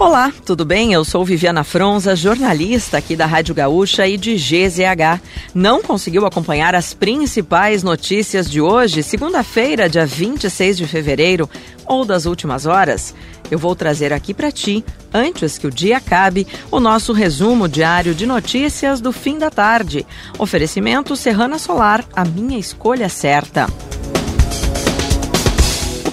Olá, tudo bem? Eu sou Viviana Fronza, jornalista aqui da Rádio Gaúcha e de GZH. Não conseguiu acompanhar as principais notícias de hoje, segunda-feira, dia 26 de fevereiro, ou das últimas horas? Eu vou trazer aqui para ti, antes que o dia acabe, o nosso resumo diário de notícias do fim da tarde. Oferecimento Serrana Solar, a minha escolha certa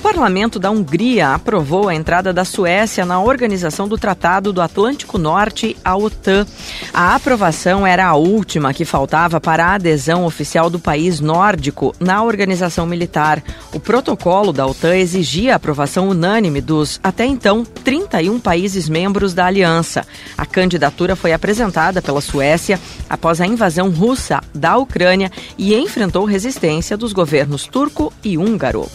parlamento da Hungria aprovou a entrada da Suécia na organização do Tratado do Atlântico Norte, a OTAN. A aprovação era a última que faltava para a adesão oficial do país nórdico na organização militar. O protocolo da OTAN exigia a aprovação unânime dos, até então, 31 países membros da aliança. A candidatura foi apresentada pela Suécia após a invasão russa da Ucrânia e enfrentou resistência dos governos turco e húngaro.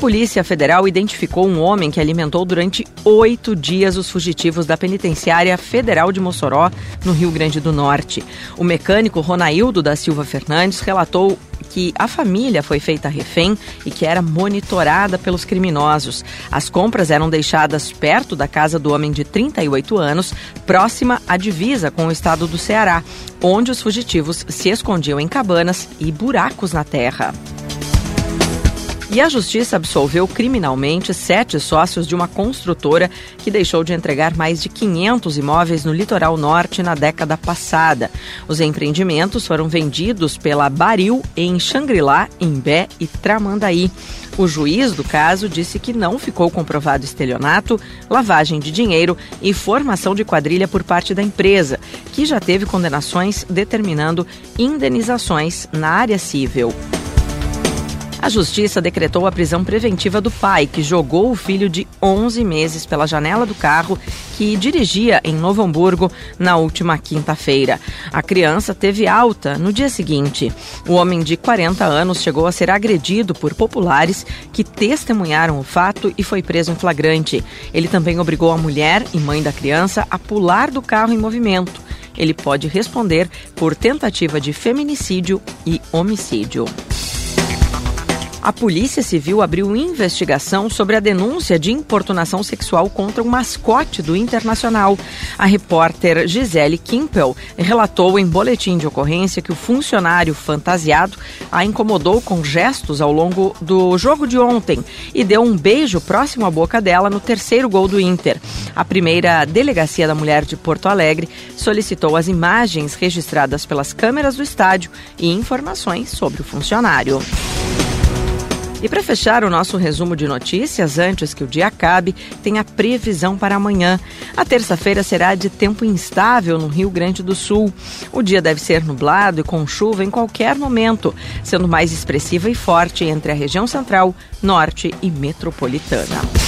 Polícia Federal identificou um homem que alimentou durante oito dias os fugitivos da Penitenciária Federal de Mossoró, no Rio Grande do Norte. O mecânico Ronaildo da Silva Fernandes relatou que a família foi feita refém e que era monitorada pelos criminosos. As compras eram deixadas perto da casa do homem de 38 anos, próxima à divisa com o estado do Ceará, onde os fugitivos se escondiam em cabanas e buracos na terra. E a justiça absolveu criminalmente sete sócios de uma construtora que deixou de entregar mais de 500 imóveis no litoral norte na década passada. Os empreendimentos foram vendidos pela Baril em Xangri-Lá, Imbé e Tramandaí. O juiz do caso disse que não ficou comprovado estelionato, lavagem de dinheiro e formação de quadrilha por parte da empresa, que já teve condenações determinando indenizações na área civil. A justiça decretou a prisão preventiva do pai, que jogou o filho de 11 meses pela janela do carro que dirigia em Novo Hamburgo na última quinta-feira. A criança teve alta no dia seguinte. O homem de 40 anos chegou a ser agredido por populares que testemunharam o fato e foi preso em flagrante. Ele também obrigou a mulher e mãe da criança a pular do carro em movimento. Ele pode responder por tentativa de feminicídio e homicídio. A Polícia Civil abriu investigação sobre a denúncia de importunação sexual contra um mascote do Internacional. A repórter Gisele Kimpel relatou em boletim de ocorrência que o funcionário fantasiado a incomodou com gestos ao longo do jogo de ontem e deu um beijo próximo à boca dela no terceiro gol do Inter. A primeira delegacia da mulher de Porto Alegre solicitou as imagens registradas pelas câmeras do estádio e informações sobre o funcionário. E para fechar o nosso resumo de notícias, antes que o dia acabe, tem a previsão para amanhã. A terça-feira será de tempo instável no Rio Grande do Sul. O dia deve ser nublado e com chuva em qualquer momento, sendo mais expressiva e forte entre a região central, norte e metropolitana.